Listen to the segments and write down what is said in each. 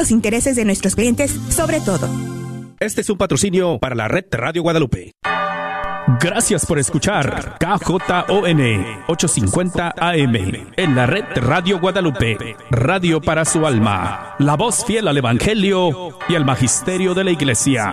los intereses de nuestros clientes sobre todo. Este es un patrocinio para la red Radio Guadalupe. Gracias por escuchar KJON 850 AM en la red Radio Guadalupe, radio para su alma, la voz fiel al Evangelio y al Magisterio de la Iglesia.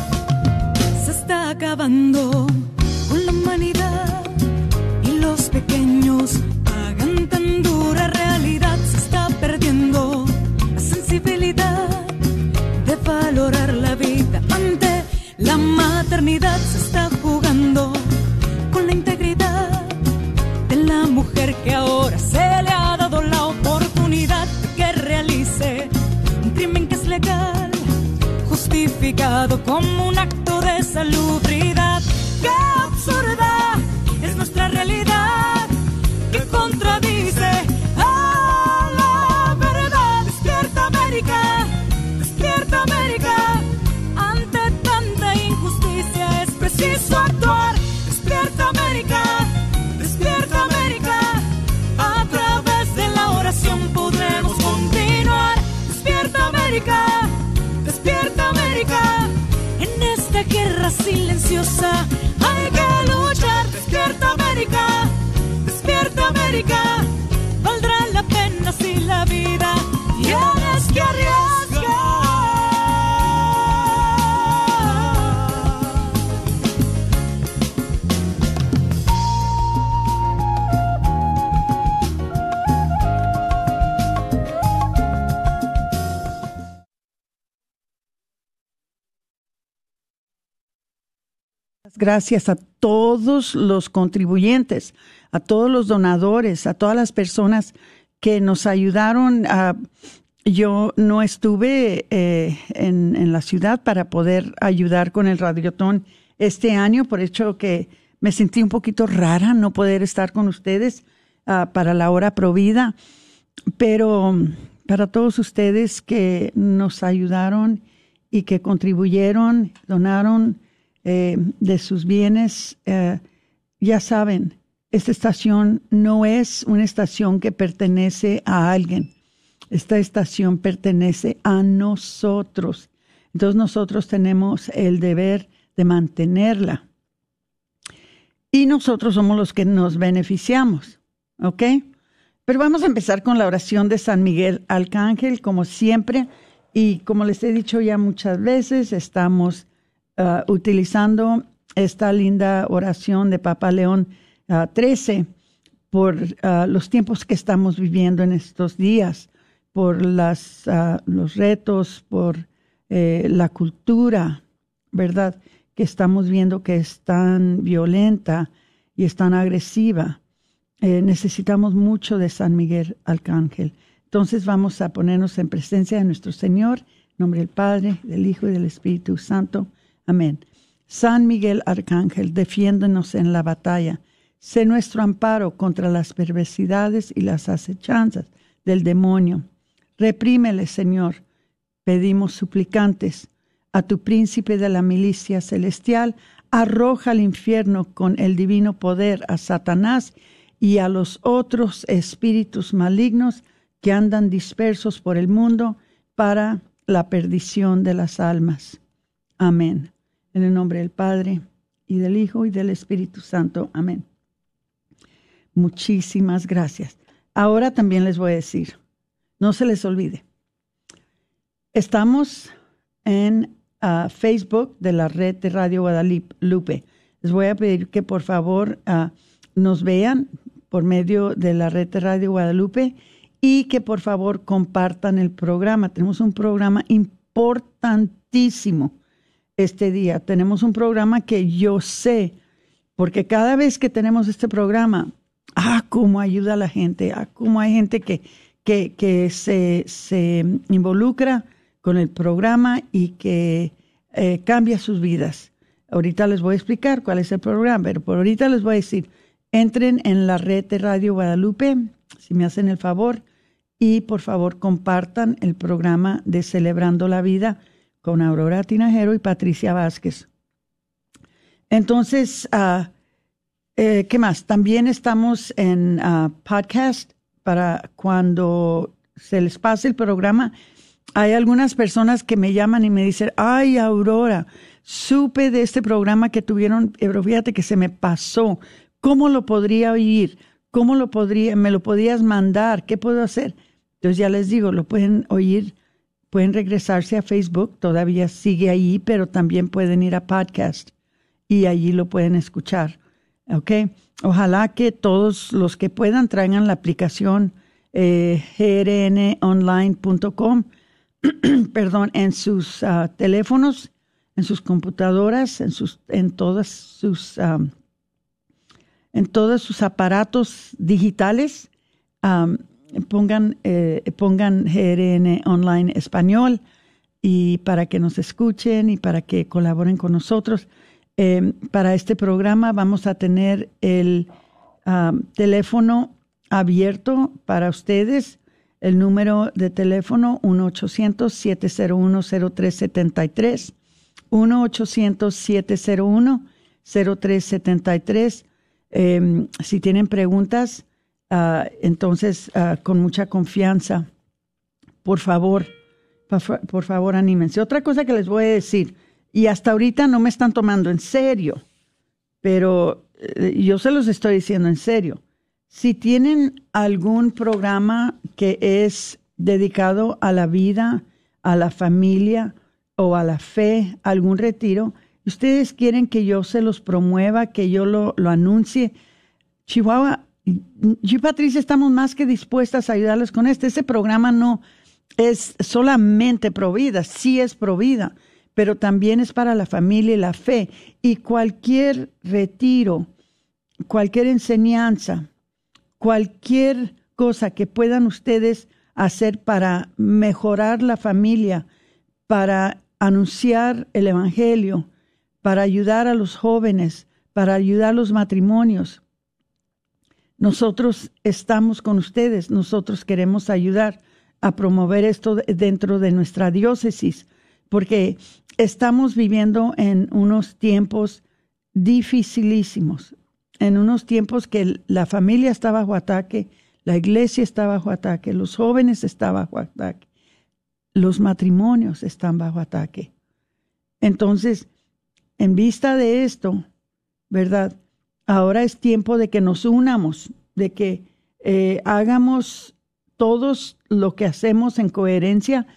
Se está acabando con la humanidad y los pequeños pagan tan dura realidad. De valorar la vida ante la maternidad. Se está jugando con la integridad de la mujer que ahora se como un acto de salubridad. Qué absurda es nuestra realidad que contradice despierta América, ante tanta injusticia es preciso actuar. Despierta América, despierta América, a través de la oración podremos continuar. Despierta América, silenciosa. Hay que luchar. Despierta América, despierta América, Gracias a todos los contribuyentes, a todos los donadores, a todas las personas que nos ayudaron a... Yo no estuve eh, en, la ciudad para poder ayudar con el radiotón este año, por hecho que me sentí un poquito rara no poder estar con ustedes ah, para la hora provida, pero para todos ustedes que nos ayudaron y que contribuyeron, donaron eh, de sus bienes, eh, ya saben, esta estación no es una estación que pertenece a alguien. Esta estación pertenece a nosotros. Entonces nosotros tenemos el deber de mantenerla. Y nosotros somos los que nos beneficiamos. ¿Ok? Pero vamos a empezar con la oración de San Miguel Arcángel, como siempre. Y como les he dicho ya muchas veces, estamos uh, utilizando esta linda oración de Papa León 13 por ah, los tiempos que estamos viviendo en estos días, por las, los retos, por eh, la cultura, ¿verdad? Que estamos viendo que es tan violenta y es tan agresiva. Eh, necesitamos mucho de San Miguel Arcángel. Entonces vamos a ponernos en presencia de nuestro Señor, en nombre del Padre, del Hijo y del Espíritu Santo. Amén. San Miguel Arcángel, defiéndonos en la batalla Sé nuestro amparo contra las perversidades y las acechanzas del demonio. Reprímele, Señor, pedimos suplicantes. A tu príncipe de la milicia celestial, arroja al infierno con el divino poder a Satanás y a los otros espíritus malignos que andan dispersos por el mundo para la perdición de las almas. Amén. En el nombre del Padre, y del Hijo, y del Espíritu Santo. Amén. Muchísimas gracias. Ahora también les voy a decir, no se les olvide, estamos en ah, Facebook de la red de Radio Guadalupe. Les voy a pedir que por favor ah, nos vean por medio de la red de Radio Guadalupe y que por favor compartan el programa. Tenemos un programa importantísimo este día. Tenemos un programa que yo sé porque cada vez que tenemos este programa, ah, cómo ayuda a la gente, ah, cómo hay gente que, que, que se, se involucra con el programa y que eh, cambia sus vidas. Ahorita les voy a explicar cuál es el programa, pero por ahorita les voy a decir, entren en la red de Radio Guadalupe, si me hacen el favor, y por favor compartan el programa de Celebrando la Vida con Aurora Tinajero y Patricia Vázquez. Entonces, ah, eh, ¿qué más? También estamos en ah, podcast para cuando se les pase el programa. Hay algunas personas que me llaman y me dicen, ay, Aurora, supe de este programa que tuvieron, pero fíjate que se me pasó. ¿Cómo lo podría oír? ¿Cómo lo podría, me lo podías mandar? ¿Qué puedo hacer? Entonces ya les digo, lo pueden oír, pueden regresarse a Facebook, todavía sigue ahí, pero también pueden ir a podcast y allí lo pueden escuchar. ¿Ok? Ojalá que todos los que puedan traigan la aplicación eh, grnonline.com, perdón, en sus ah, teléfonos, en sus computadoras, en sus, en todas sus, en todos sus aparatos digitales pongan, eh, pongan GRN Online Español y para que nos escuchen y para que colaboren con nosotros. Em, para este programa vamos a tener el teléfono abierto para ustedes. El número de teléfono 1-800-701-0373. 1-800-701-0373. Eh, si tienen preguntas, Ah, entonces, ah, con mucha confianza, por favor, por favor, anímense. Otra cosa que les voy a decir, y hasta ahorita no me están tomando en serio, pero eh, yo se los estoy diciendo en serio. Si tienen algún programa que es dedicado a la vida, a la familia o a la fe, algún retiro, ustedes quieren que yo se los promueva, que yo lo, lo anuncie, Chihuahua, yo y Patricia estamos más que dispuestas a ayudarles con este. Este programa no es solamente provida, sí es provida, pero también es para la familia y la fe. Y cualquier retiro, cualquier enseñanza, cualquier cosa que puedan ustedes hacer para mejorar la familia, para anunciar el Evangelio, para ayudar a los jóvenes, para ayudar a los matrimonios, nosotros estamos con ustedes, nosotros queremos ayudar a promover esto dentro de nuestra diócesis, porque estamos viviendo en unos tiempos dificilísimos, en unos tiempos que la familia está bajo ataque, la iglesia está bajo ataque, los jóvenes están bajo ataque, los matrimonios están bajo ataque. Entonces, en vista de esto, ¿verdad? Ahora es tiempo de que nos unamos, de que eh, hagamos todos lo que hacemos en coherencia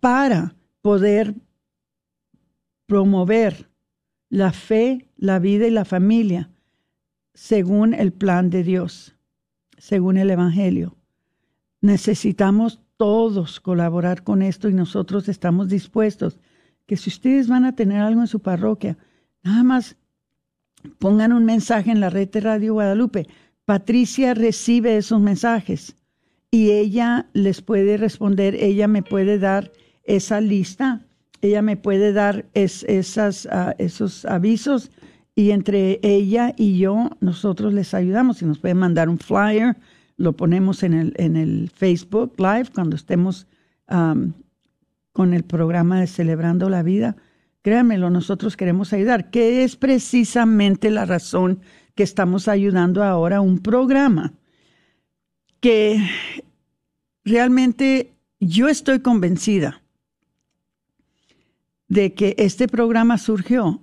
para poder promover la fe, la vida y la familia según el plan de Dios, según el Evangelio. Necesitamos todos colaborar con esto y nosotros estamos dispuestos que si ustedes van a tener algo en su parroquia, nada más pongan un mensaje en la red de Radio Guadalupe. Patricia recibe esos mensajes y ella les puede responder, ella me puede dar esa lista, ella me puede dar esas, ah, esos avisos y entre ella y yo nosotros les ayudamos. Si nos puede mandar un flyer, lo ponemos en el, en el Facebook Live cuando estemos con el programa de Celebrando la Vida. Créanmelo, nosotros queremos ayudar, que es precisamente la razón que estamos ayudando ahora a un programa que realmente yo estoy convencida de que este programa surgió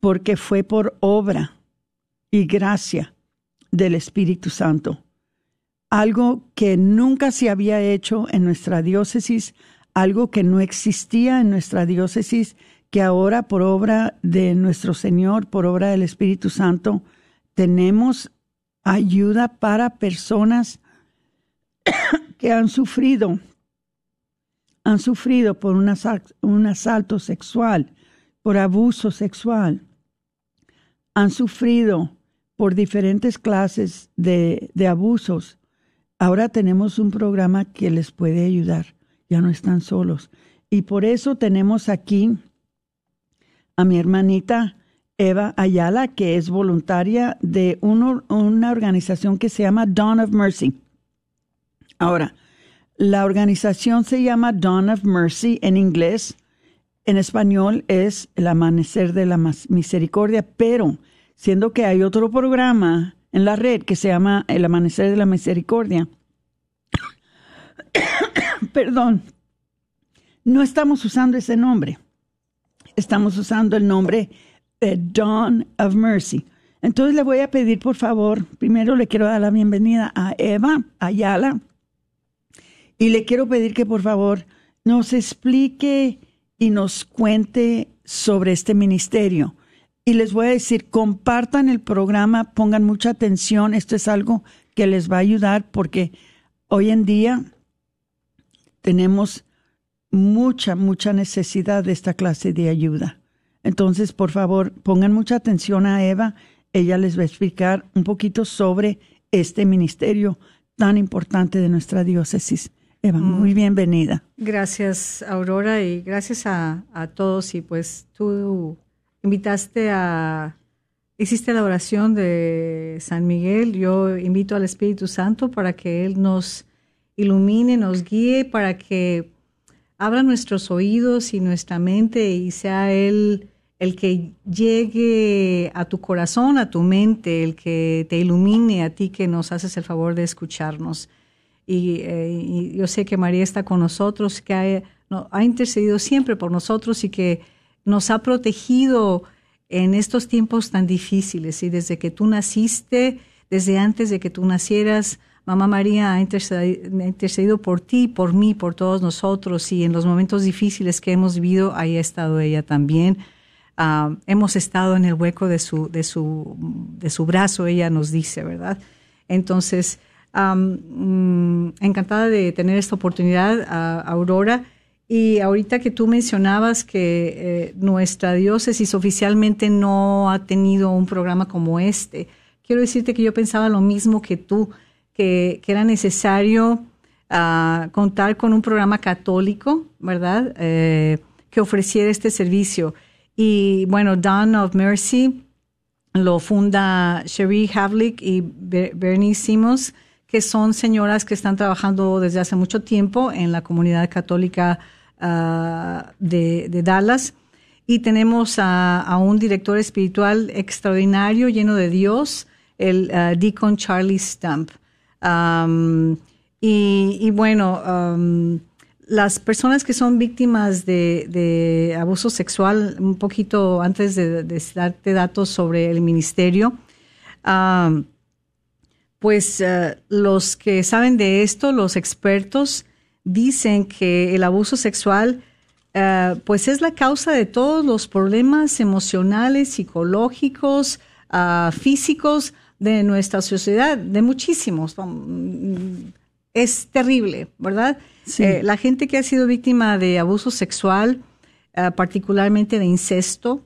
porque fue por obra y gracia del Espíritu Santo. Algo que nunca se había hecho en nuestra diócesis, algo que no existía en nuestra diócesis que ahora por obra de nuestro Señor, por obra del Espíritu Santo, tenemos ayuda para personas que han sufrido, han sufrido por un asalto, sexual, por abuso sexual. han sufrido por diferentes clases de, abusos, ahora tenemos un programa que les puede ayudar. Ya no están solos. Y por eso tenemos aquí a mi hermanita Eva Ayala, que es voluntaria de una organización que se llama Dawn of Mercy. Ahora, la organización se llama Dawn of Mercy en inglés. En español es el amanecer de la misericordia, pero siendo que hay otro programa en la red que se llama el amanecer de la misericordia, perdón, no estamos usando ese nombre. Estamos usando el nombre de Dawn of Mercy. Entonces le voy a pedir, por favor, primero le quiero dar la bienvenida a Eva Ayala y le quiero pedir que por favor nos explique y nos cuente sobre este ministerio. Y les voy a decir, compartan el programa, pongan mucha atención, esto es algo que les va a ayudar porque hoy en día tenemos mucha, mucha necesidad de esta clase de ayuda. Entonces, por favor, pongan mucha atención a Eva. Ella les va a explicar un poquito sobre este ministerio tan importante de nuestra diócesis. Eva, mm. muy bienvenida. Gracias, Aurora, y gracias a, a, todos. Y pues tú invitaste a, hiciste la oración de San Miguel. Yo invito al Espíritu Santo para que Él nos ilumine, nos guíe, para que abra nuestros oídos y nuestra mente y sea Él el que llegue a tu corazón, a tu mente, el que te ilumine a ti que nos haces el favor de escucharnos. Y, eh, yo sé que María está con nosotros, que ha, ha, intercedido siempre por nosotros y que nos ha protegido en estos tiempos tan difíciles. Y desde que tú naciste, desde antes de que tú nacieras, Mamá María ha intercedido, por ti, por mí, por todos nosotros y en los momentos difíciles que hemos vivido, ahí ha estado ella también. Ah, hemos estado en el hueco de su, de, su, de su brazo, ella nos dice, ¿verdad? Entonces, mm, encantada de tener esta oportunidad, Aurora. Y ahorita que tú mencionabas que eh, nuestra diócesis oficialmente no ha tenido un programa como este, quiero decirte que yo pensaba lo mismo que tú que, era necesario ah, contar con un programa católico, ¿verdad? Eh, que ofreciera este servicio. Y bueno, Dawn of Mercy lo funda Cherie Havlick y Bernie Simmons, que son señoras que están trabajando desde hace mucho tiempo en la comunidad católica ah, de, Dallas. Y tenemos a, un director espiritual extraordinario, lleno de Dios, el uh, Deacon Charlie Stump y, bueno, las personas que son víctimas de, abuso sexual, un poquito antes de, darte datos sobre el ministerio, pues eh, los que saben de esto, los expertos, dicen que el abuso sexual eh, pues es la causa de todos los problemas emocionales, psicológicos, ah, físicos de nuestra sociedad, de muchísimos. Es terrible, ¿verdad? Eh, la gente que ha sido víctima de abuso sexual, eh, particularmente de incesto,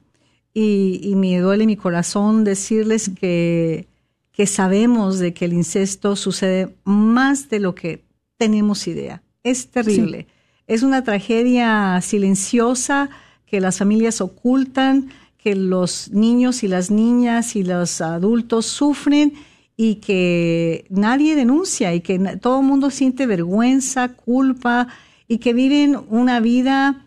y, me duele mi corazón decirles que, que sabemos de que el incesto sucede más de lo que tenemos idea. Es terrible. Es una tragedia silenciosa que las familias ocultan, que los niños y las niñas y los adultos sufren y que nadie denuncia y que todo el mundo siente vergüenza, culpa y que viven una vida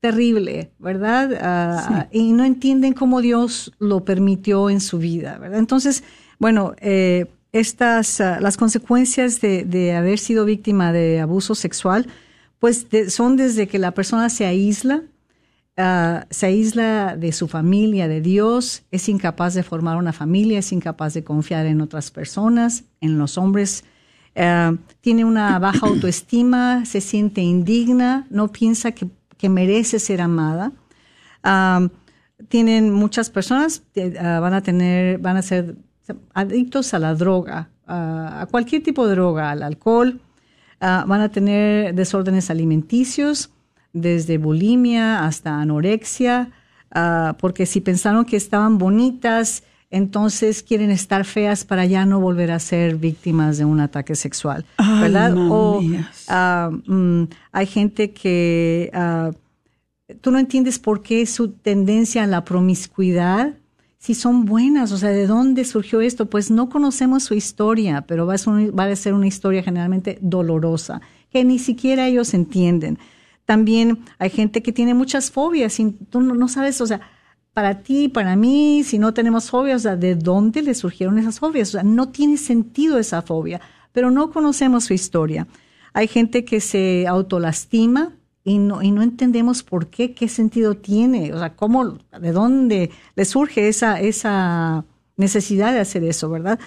terrible, ¿verdad? Ah, y no entienden cómo Dios lo permitió en su vida, ¿verdad? Entonces, bueno, eh, estas, ah, las consecuencias de, haber sido víctima de abuso sexual, pues son desde que la persona se aísla, Ah, se aísla de su familia, de Dios, es incapaz de formar una familia, es incapaz de confiar en otras personas, en los hombres, ah, tiene una baja autoestima, se siente indigna, no piensa que, merece ser amada. Ah, tienen muchas personas, van a tener, van a ser adictos a la droga, a cualquier tipo de droga, al alcohol, van a tener desórdenes alimenticios, desde bulimia hasta anorexia, ah, porque si pensaron que estaban bonitas, entonces quieren estar feas para ya no volver a ser víctimas de un ataque sexual, Ay, ¿verdad? O ah, mm, hay gente que ah, tú no entiendes por qué su tendencia a la promiscuidad, si son buenas, o sea, ¿de dónde surgió esto? Pues no conocemos su historia, pero va a ser, un- va a ser una historia generalmente dolorosa, que ni siquiera ellos entienden. También hay gente que tiene muchas fobias y tú no, sabes, o sea, para ti, para mí, si no tenemos fobias, o sea, ¿de dónde le surgieron esas fobias? O sea, no tiene sentido esa fobia, pero no conocemos su historia. Hay gente que se autolastima y no, y no entendemos por qué, qué sentido tiene, o sea, cómo, de dónde le surge esa, esa necesidad de hacer eso, ¿verdad?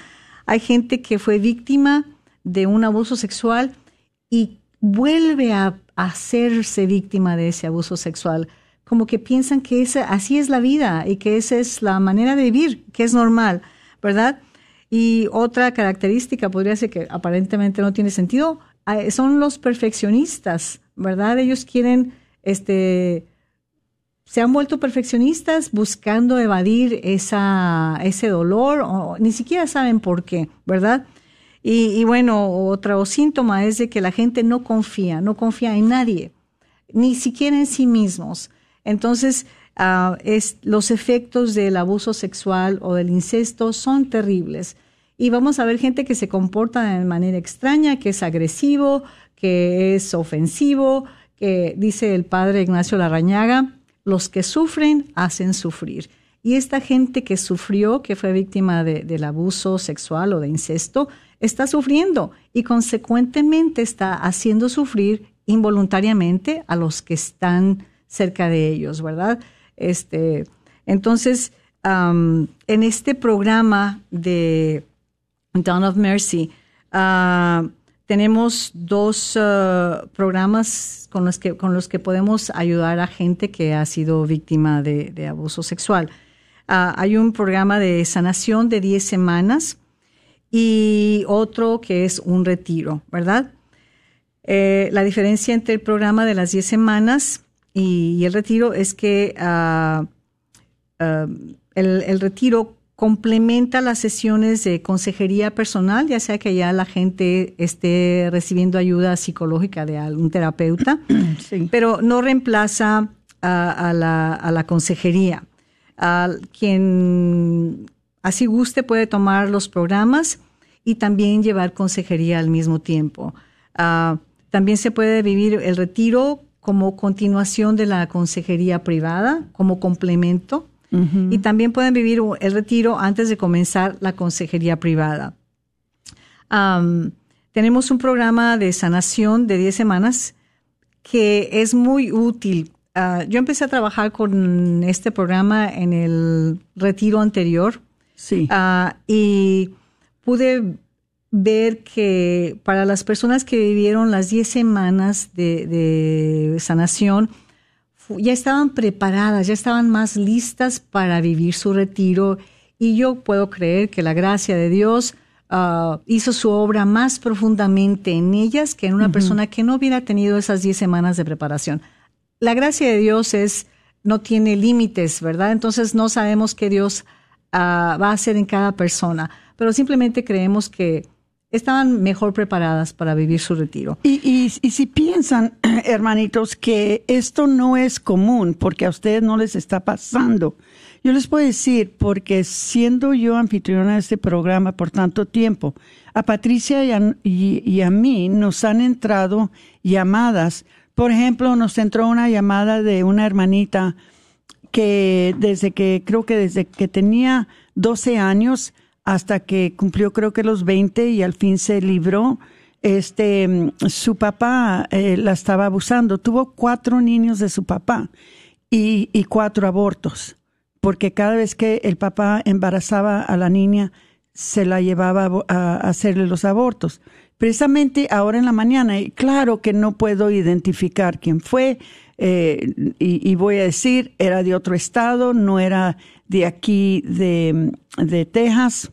Hay gente que fue víctima de un abuso sexual y vuelve a, hacerse víctima de ese abuso sexual, como que piensan que esa, así es la vida y que esa es la manera de vivir, que es normal, ¿verdad? Y otra característica podría ser que aparentemente no tiene sentido, ah, son los perfeccionistas, ¿verdad? Ellos quieren, este, se han vuelto perfeccionistas buscando evadir esa, ese dolor, o ni siquiera saben por qué, ¿verdad? Y, bueno, otro síntoma es de que la gente no confía, no confía en nadie, ni siquiera en sí mismos. Entonces, es, los efectos del abuso sexual o del incesto son terribles. Y vamos a ver gente que se comporta de manera extraña, que es agresivo, que es ofensivo, que dice el padre Ignacio Larrañaga, los que sufren hacen sufrir. Y esta gente que sufrió, que fue víctima de- del abuso sexual o de incesto, está sufriendo y consecuentemente está haciendo sufrir involuntariamente a los que están cerca de ellos, ¿verdad? Este, entonces, en este programa de Dawn of Mercy, ah, tenemos dos ah, programas con los, que, con los que podemos ayudar a gente que ha sido víctima de, de abuso sexual. Ah, hay un programa de sanación de 10 semanas y otro que es un retiro, ¿verdad? Eh, la diferencia entre el programa de las 10 semanas y, y el retiro es que ah, ah, el, el retiro complementa las sesiones de consejería personal, ya sea que ya la gente esté recibiendo ayuda psicológica de algún terapeuta, Sí. pero no reemplaza a, a la, a la consejería. A quien así guste puede tomar los programas y también llevar consejería al mismo tiempo. Ah, también se puede vivir el retiro como continuación de la consejería privada, como complemento. Y también pueden vivir el retiro antes de comenzar la consejería privada. Tenemos un programa de sanación de 10 semanas que es muy útil. Ah, yo empecé a trabajar con este programa en el retiro anterior Sí. Ah, y pude ver que para las personas que vivieron las 10 semanas de, de sanación, ya estaban preparadas, ya estaban más listas para vivir su retiro y yo puedo creer que la gracia de Dios ah, hizo su obra más profundamente en ellas que en una persona que no hubiera tenido esas 10 semanas de preparación. La gracia de Dios es no tiene límites, ¿verdad? Entonces no sabemos qué Dios ah, va a hacer en cada persona, pero simplemente creemos que estaban mejor preparadas para vivir su retiro. Y, si piensan, hermanitos, que esto no es común porque a ustedes no les está pasando, yo les puedo decir, porque siendo yo anfitriona de este programa por tanto tiempo, a Patricia y a, y a mí nos han entrado llamadas. Por ejemplo, nos entró una llamada de una hermanita que desde que, creo que desde que tenía 12 años hasta que cumplió creo que los 20 y al fin se libró, este, mm, su papá eh, la estaba abusando. Tuvo cuatro niños de su papá y, y cuatro abortos, porque cada vez que el papá embarazaba a la niña, se la llevaba a hacerle los abortos. Precisamente ahora en la mañana, y claro que no puedo identificar quién fue, eh, y, y voy a decir, era de otro estado, no era de aquí de, de Texas.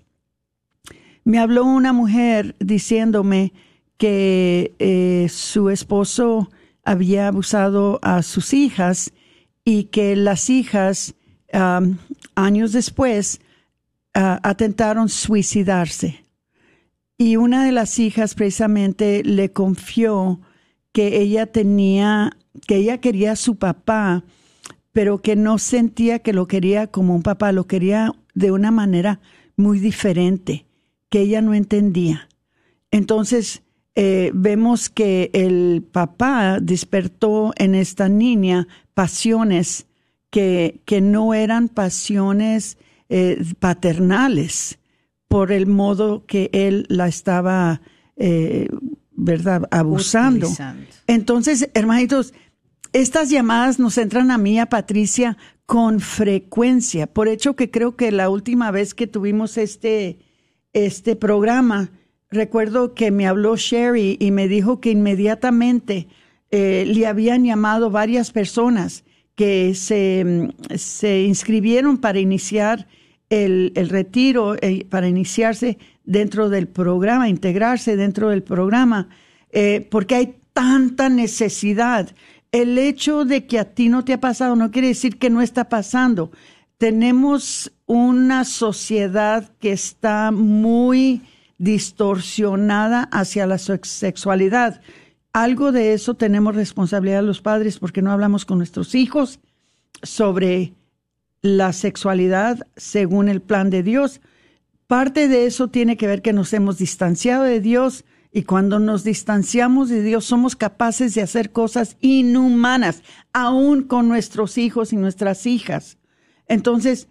Me habló una mujer diciéndome que eh, su esposo había abusado a sus hijas y que las hijas, am, años después, ah, atentaron suicidarse. Y una de las hijas precisamente le confió que ella tenía, que ella quería a su papá, pero que no sentía que lo quería como un papá, lo quería de una manera muy diferente, que ella no entendía. Entonces, eh, vemos que el papá despertó en esta niña pasiones que, que no eran pasiones eh, paternales por el modo que él la estaba, eh, ¿verdad?, abusando. Entonces, hermanitos, estas llamadas nos entran a mí, a Patricia, con frecuencia. Por hecho que creo que la última vez que tuvimos este, este programa, recuerdo que me habló Sherry y me dijo que inmediatamente eh, le habían llamado varias personas que se, se inscribieron para iniciar el, el retiro, eh, para iniciarse dentro del programa, integrarse dentro del programa, eh, porque hay tanta necesidad. El hecho de que a ti no te ha pasado no quiere decir que no está pasando. Tenemos una sociedad que está muy distorsionada hacia la sexualidad. Algo de eso tenemos responsabilidad los padres porque no hablamos con nuestros hijos sobre la sexualidad según el plan de Dios. Parte de eso tiene que ver que nos hemos distanciado de Dios y cuando nos distanciamos de Dios somos capaces de hacer cosas inhumanas, aún con nuestros hijos y nuestras hijas. Entonces,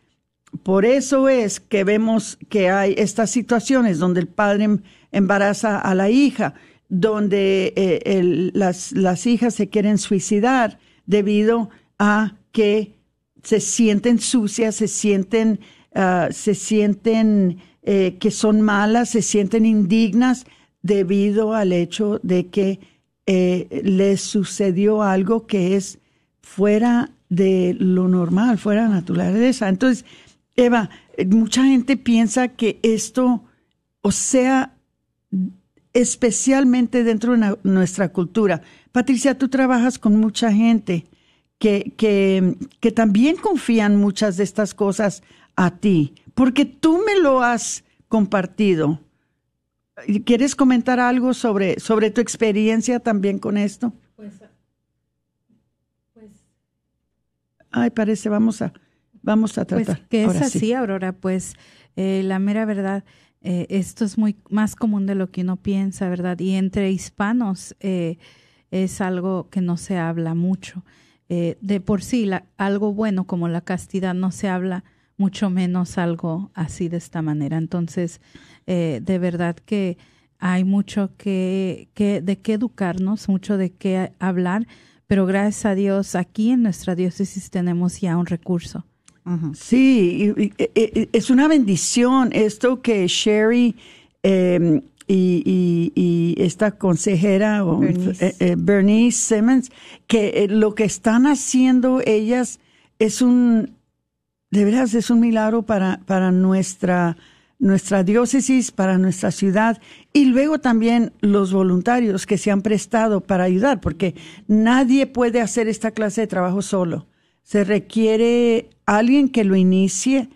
por eso es que vemos que hay estas situaciones donde el padre em, embaraza a la hija, donde eh, las, las hijas se quieren suicidar debido a que se sienten sucias, se sienten, ah, se sienten eh, que son malas, se sienten indignas debido al hecho de que eh, les sucedió algo que es fuera de lo normal, fuera de la naturaleza. Entonces, Eva, mucha gente piensa que esto, o sea, especialmente dentro de nuestra cultura. Patricia, tú trabajas con mucha gente que, que, que también confían muchas de estas cosas a ti, porque tú me lo has compartido. ¿Quieres comentar algo sobre, sobre tu experiencia también con esto? Pues, pues. Ay, parece, vamos a, vamos a pues, tratar. Pues que es así, Aurora, pues eh, la mera verdad, eh, esto es muy más común de lo que uno piensa, ¿verdad? Y entre hispanos eh, es algo que no se habla mucho. de por sí, algo bueno como la castidad no se habla, mucho menos algo así de esta manera. Entonces, de verdad que hay mucho que, que, de qué educarnos, mucho de qué hablar, pero gracias a Dios aquí en nuestra diócesis tenemos ya un recurso Sí, es una bendición esto que Sherry em, y, esta consejera, eh, eh, Bernice. Simmons, que eh, lo que están haciendo ellas es un, de veras, es un milagro para, para nuestra, nuestra diócesis, para nuestra ciudad y luego también los voluntarios que se han prestado para ayudar, porque nadie puede hacer esta clase de trabajo solo. Se requiere alguien que lo inicie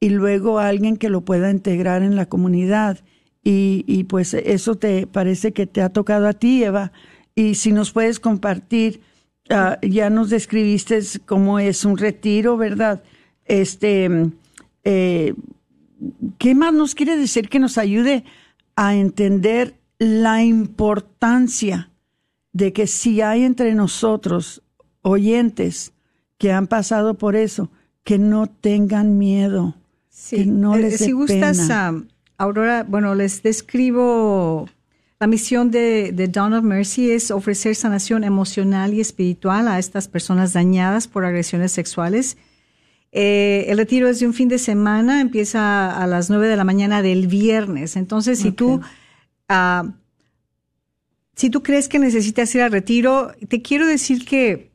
y luego alguien que lo pueda integrar en la comunidad. Y, pues eso te parece que te ha tocado a ti, Eva. Y si nos puedes compartir, ah, ya nos describiste cómo es un retiro, ¿verdad? Este, eh, ¿qué más nos quiere decir que nos ayude a entender la importancia de que si hay entre nosotros oyentes que han pasado por eso, que no tengan miedo, que no eh, les Si gustas, Aurora, bueno, les describo la misión de, de Dawn of Mercy es ofrecer sanación emocional y espiritual a estas personas dañadas por agresiones sexuales. Eh, el retiro es de un fin de semana, empieza a las nueve de la mañana del viernes. Entonces, si tú ah, si tú crees que necesitas ir al retiro, te quiero decir que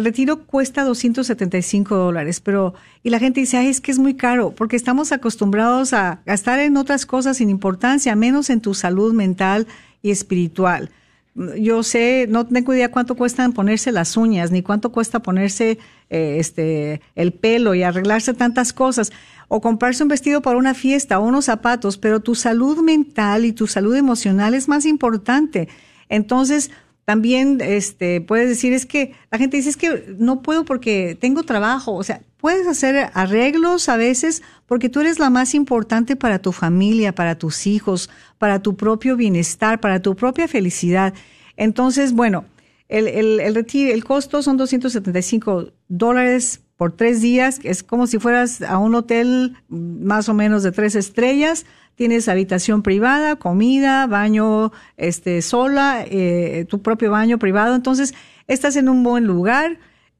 el retiro cuesta 275 dólares, pero, y la gente dice, Ay, es que es muy caro, porque estamos acostumbrados a gastar en otras cosas sin importancia, menos en tu salud mental y espiritual. Yo sé, no tengo idea cuánto cuestan ponerse las uñas, ni cuánto cuesta ponerse eh, este, el pelo y arreglarse tantas cosas. o comprarse un vestido para una fiesta o unos zapatos, pero tu salud mental y tu salud emocional es más importante. Entonces, también este, puedes decir, es que la gente dice, es que no puedo porque tengo trabajo. O sea, puedes hacer arreglos a veces porque tú eres la más importante para tu familia, para tus hijos, para tu propio bienestar, para tu propia felicidad. Entonces, bueno, el, el, el, el costo son 275 dólares por tres días. Es como si fueras a un hotel más o menos de tres estrellas. Tienes habitación privada, comida, baño este, sola, eh, tu propio baño privado. Entonces, estás en un buen lugar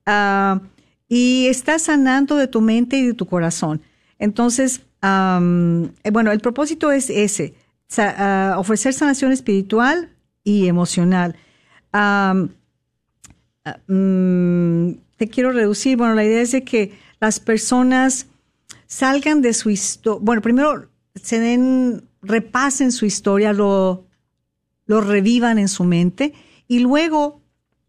uh, y estás sanando de tu mente y de tu corazón. Entonces, um, bueno, el propósito es ese, uh, ofrecer sanación espiritual y emocional. Um, um, te quiero reducir. Bueno, la idea es de que las personas salgan de su historia. Bueno, primero se den, repasen su historia, lo, lo revivan en su mente y luego,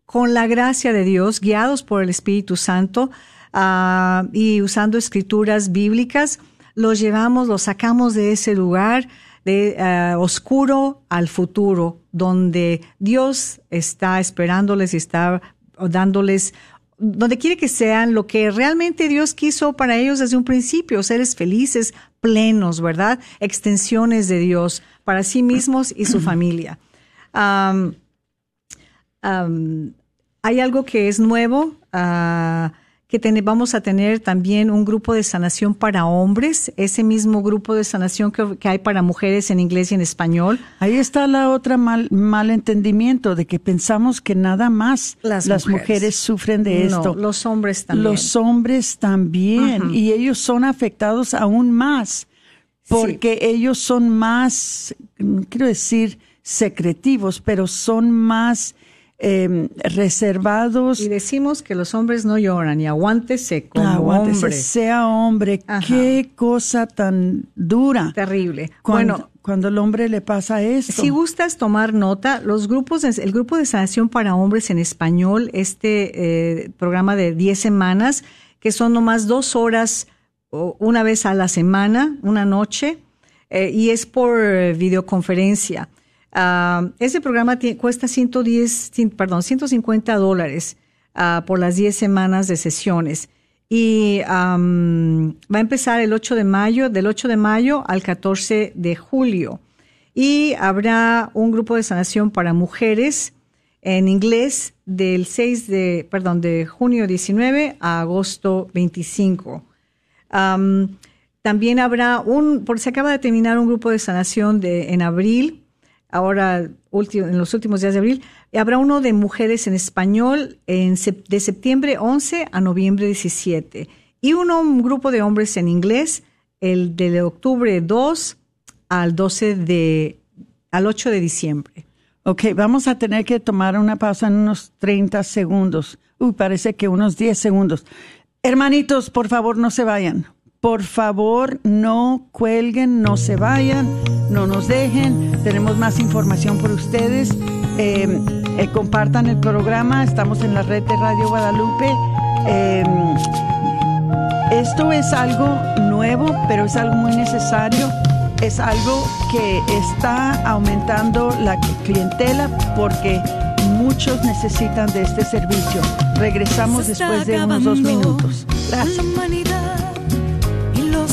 con la gracia de Dios, guiados por el Espíritu Santo uh, y usando escrituras bíblicas, los llevamos, los sacamos de ese lugar de uh, oscuro al futuro, donde Dios está esperándoles y está dándoles donde quiere que sean lo que realmente Dios quiso para ellos desde un principio, seres felices, plenos, ¿verdad? Extensiones de Dios para sí mismos y su familia. Hay algo que es nuevo. Uh, que vamos a tener también un grupo de sanación para hombres, ese mismo grupo de sanación que, hay para mujeres en inglés y en español. Ahí está la otra mal, entendimiento de que pensamos que nada más las, mujeres. sufren de no, esto. Los hombres también. Los hombres también. Y ellos son afectados aún más porque ellos son más, quiero decir, secretivos, pero son más eh, reservados. Y decimos que los hombres no lloran y aguántese como aguántese, hombre. Sea hombre, qué cosa tan dura. Terrible. Cuando, bueno, cuando el hombre le pasa esto. Si gustas tomar nota, los grupos, el grupo de sanación para hombres en español, este eh, programa de 10 semanas, que son nomás dos horas una vez a la semana, una noche, eh, y es por videoconferencia. Uh, ese programa cuesta 110, perdón, 150 dólares uh, por las 10 semanas de sesiones. Y um, va a empezar el 8 de mayo, del 8 de mayo al 14 de julio. Y habrá un grupo de sanación para mujeres en inglés del 6 de, perdón, de junio 19 a agosto 25. Um, también habrá un, porque se acaba de terminar un grupo de sanación de, en abril ahora en los últimos días de abril. Habrá uno de mujeres en español en, de septiembre 11 a noviembre 17 y uno, un grupo de hombres en inglés el de octubre 2 al 12 de, al 8 de diciembre. Ok, vamos a tener que tomar una pausa en unos 30 segundos. Uy, parece que unos 10 segundos. Hermanitos, por favor, no se vayan. Por favor, no cuelguen, no se vayan, no nos dejen. Tenemos más información por ustedes. Eh, eh, compartan el programa. Estamos en la red de Radio Guadalupe. Eh, esto es algo nuevo, pero es algo muy necesario. Es algo que está aumentando la clientela porque muchos necesitan de este servicio. Regresamos después de unos dos minutos. Gracias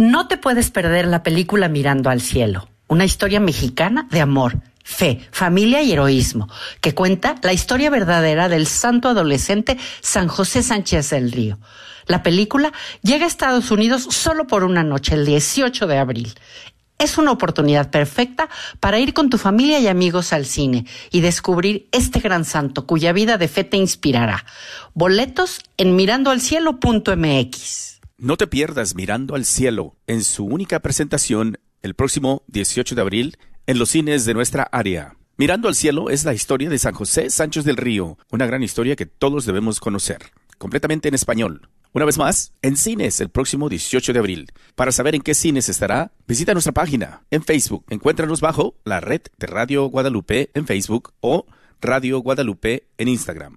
No te puedes perder la película Mirando al Cielo, una historia mexicana de amor, fe, familia y heroísmo, que cuenta la historia verdadera del santo adolescente San José Sánchez del Río. La película llega a Estados Unidos solo por una noche, el 18 de abril. Es una oportunidad perfecta para ir con tu familia y amigos al cine y descubrir este gran santo cuya vida de fe te inspirará. Boletos en mirandoalcielo.mx. No te pierdas Mirando al Cielo en su única presentación el próximo 18 de abril en los cines de nuestra área. Mirando al Cielo es la historia de San José Sánchez del Río, una gran historia que todos debemos conocer, completamente en español. Una vez más, en cines el próximo 18 de abril. Para saber en qué cines estará, visita nuestra página en Facebook. Encuéntranos bajo la red de Radio Guadalupe en Facebook o Radio Guadalupe en Instagram.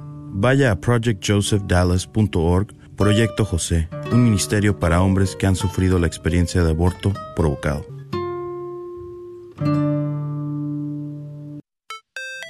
vaya a projectjosephdallas.org Proyecto José, un ministerio para hombres que han sufrido la experiencia de aborto provocado.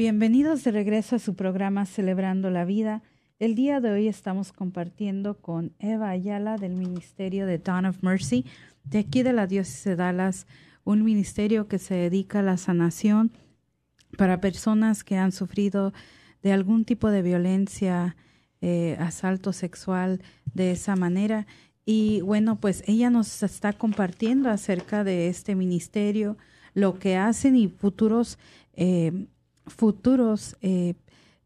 Bienvenidos de regreso a su programa Celebrando la Vida. El día de hoy estamos compartiendo con Eva Ayala del Ministerio de Dawn of Mercy, de aquí de la Diócesis de Dallas, un ministerio que se dedica a la sanación para personas que han sufrido de algún tipo de violencia, eh, asalto sexual de esa manera. Y bueno, pues ella nos está compartiendo acerca de este ministerio, lo que hacen y futuros eh, futuros eh,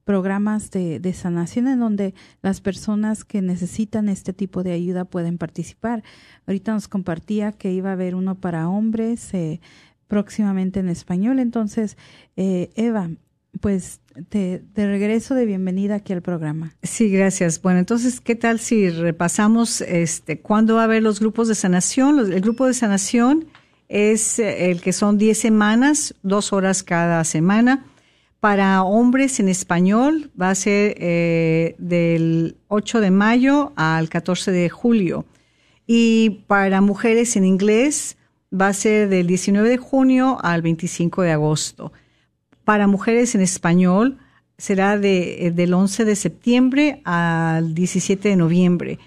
programas de, de, sanación en donde las personas que necesitan este tipo de ayuda pueden participar. Ahorita nos compartía que iba a haber uno para hombres eh, próximamente en español. Entonces, eh, Eva, pues te, regreso de bienvenida aquí al programa. Sí, gracias. Bueno, entonces, ¿qué tal si repasamos este cuándo va a haber los grupos de sanación? el grupo de sanación es el que son 10 semanas, dos horas cada semana para hombres en español va a ser eh, del 8 de mayo al 14 de julio. Y para mujeres en inglés va a ser del 19 de junio al 25 de agosto. Para mujeres en español será de, eh, del 11 de septiembre al 17 de noviembre.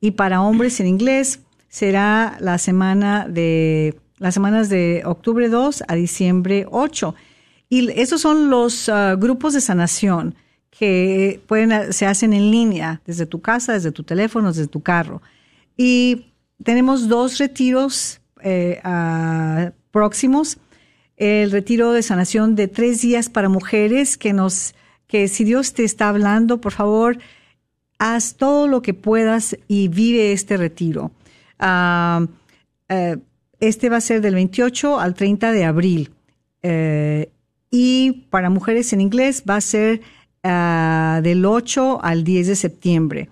Y para hombres en inglés será la semana de las semanas de octubre 2 a diciembre 8. Y esos son los ah, grupos de sanación que pueden, se hacen en línea, desde tu casa, desde tu teléfono, desde tu carro. Y tenemos dos retiros eh, ah, próximos. El retiro de sanación de tres días para mujeres que nos, que si Dios te está hablando, por favor, haz todo lo que puedas y vive este retiro. Ah, eh, este va a ser del 28 al 30 de abril. Eh, y para mujeres en inglés va a ser ah, del 8 al 10 de septiembre.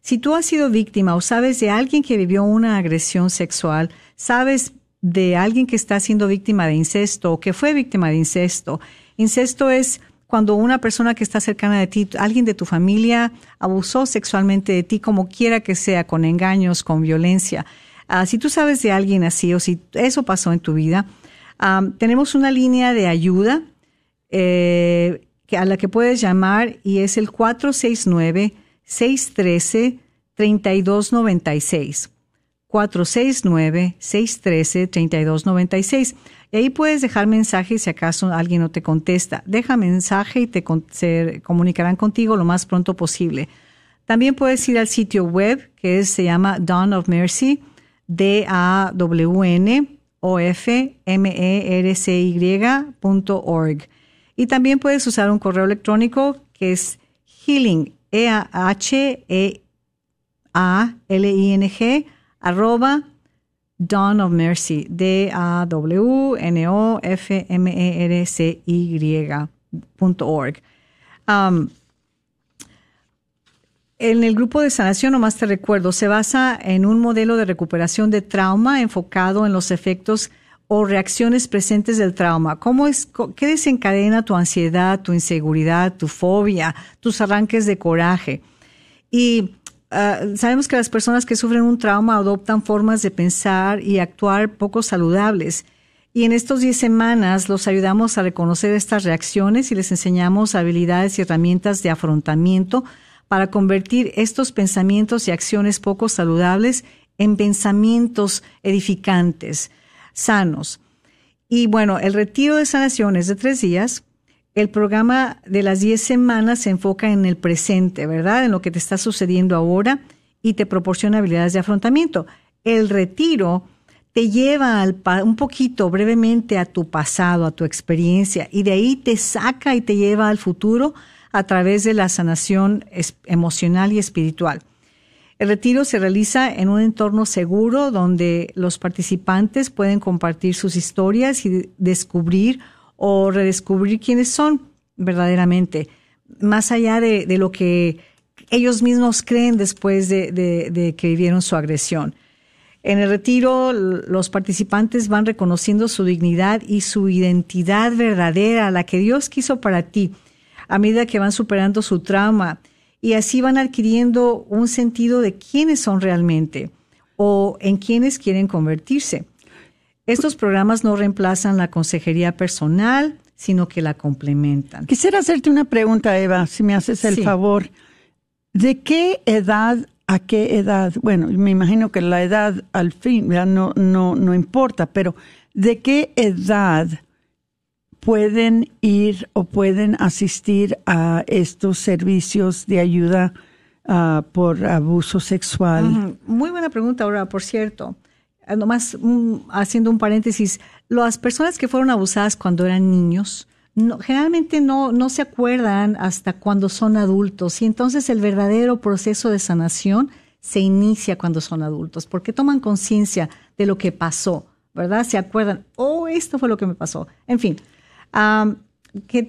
Si tú has sido víctima o sabes de alguien que vivió una agresión sexual, sabes de alguien que está siendo víctima de incesto o que fue víctima de incesto. Incesto es cuando una persona que está cercana de ti, alguien de tu familia, abusó sexualmente de ti, como quiera que sea, con engaños, con violencia. Ah, si tú sabes de alguien así o si eso pasó en tu vida, ah, tenemos una línea de ayuda eh, a la que puedes llamar y es el 469-613-3296. 469-613-3296. Y ahí puedes dejar mensaje si acaso alguien no te contesta. Deja mensaje y te comunicarán contigo lo más pronto posible. También puedes ir al sitio web que se llama Dawn of Mercy, D-A-W-N-O-F-M-E-R-C-Y.org. Y también puedes usar un correo electrónico que es healing, E-A-H-E-A-L-I-N-G, arroba Dawn of Mercy, D-A-W-N-O-F-M-E-R-C-Y.org. Um, en el grupo de sanación, nomás te recuerdo, se basa en un modelo de recuperación de trauma enfocado en los efectos o reacciones presentes del trauma. ¿Cómo es, ¿Qué desencadena tu ansiedad, tu inseguridad, tu fobia, tus arranques de coraje? Y Ah, sabemos que las personas que sufren un trauma adoptan formas de pensar y actuar poco saludables. Y en estos 10 semanas los ayudamos a reconocer estas reacciones y les enseñamos habilidades y herramientas de afrontamiento para convertir estos pensamientos y acciones poco saludables en pensamientos edificantes, sanos. Y bueno, el retiro de sanación es de tres días el programa de las 10 semanas se enfoca en el presente, ¿verdad? En lo que te está sucediendo ahora y te proporciona habilidades de afrontamiento. El retiro te lleva al un poquito brevemente a tu pasado, a tu experiencia, y de ahí te saca y te lleva al futuro a través de la sanación emocional y espiritual. El retiro se realiza en un entorno seguro donde los participantes pueden compartir sus historias y descubrir o redescubrir quiénes son verdaderamente, más allá de, lo que ellos mismos creen después de, que vivieron su agresión. En el retiro, los participantes van reconociendo su dignidad y su identidad verdadera, la que Dios quiso para ti, a medida que van superando su trauma y así van adquiriendo un sentido de quiénes son realmente o en quiénes quieren convertirse. Estos programas no reemplazan la consejería personal, sino que la complementan. Quisiera hacerte una pregunta, Eva, si me haces el favor. ¿De qué edad a qué edad? Bueno, me imagino que la edad al fin no, no, no importa, pero ¿de qué edad pueden ir o pueden asistir a estos servicios de ayuda ah, por abuso sexual? Muy buena pregunta, ahora, por cierto. Ah, nomás haciendo un paréntesis, las personas que fueron abusadas cuando eran niños, generalmente no, no se acuerdan hasta cuando son adultos y entonces el verdadero proceso de sanación se inicia cuando son adultos, porque toman conciencia de lo que pasó, ¿verdad? Se acuerdan, oh, esto fue lo que me pasó. En fin, que,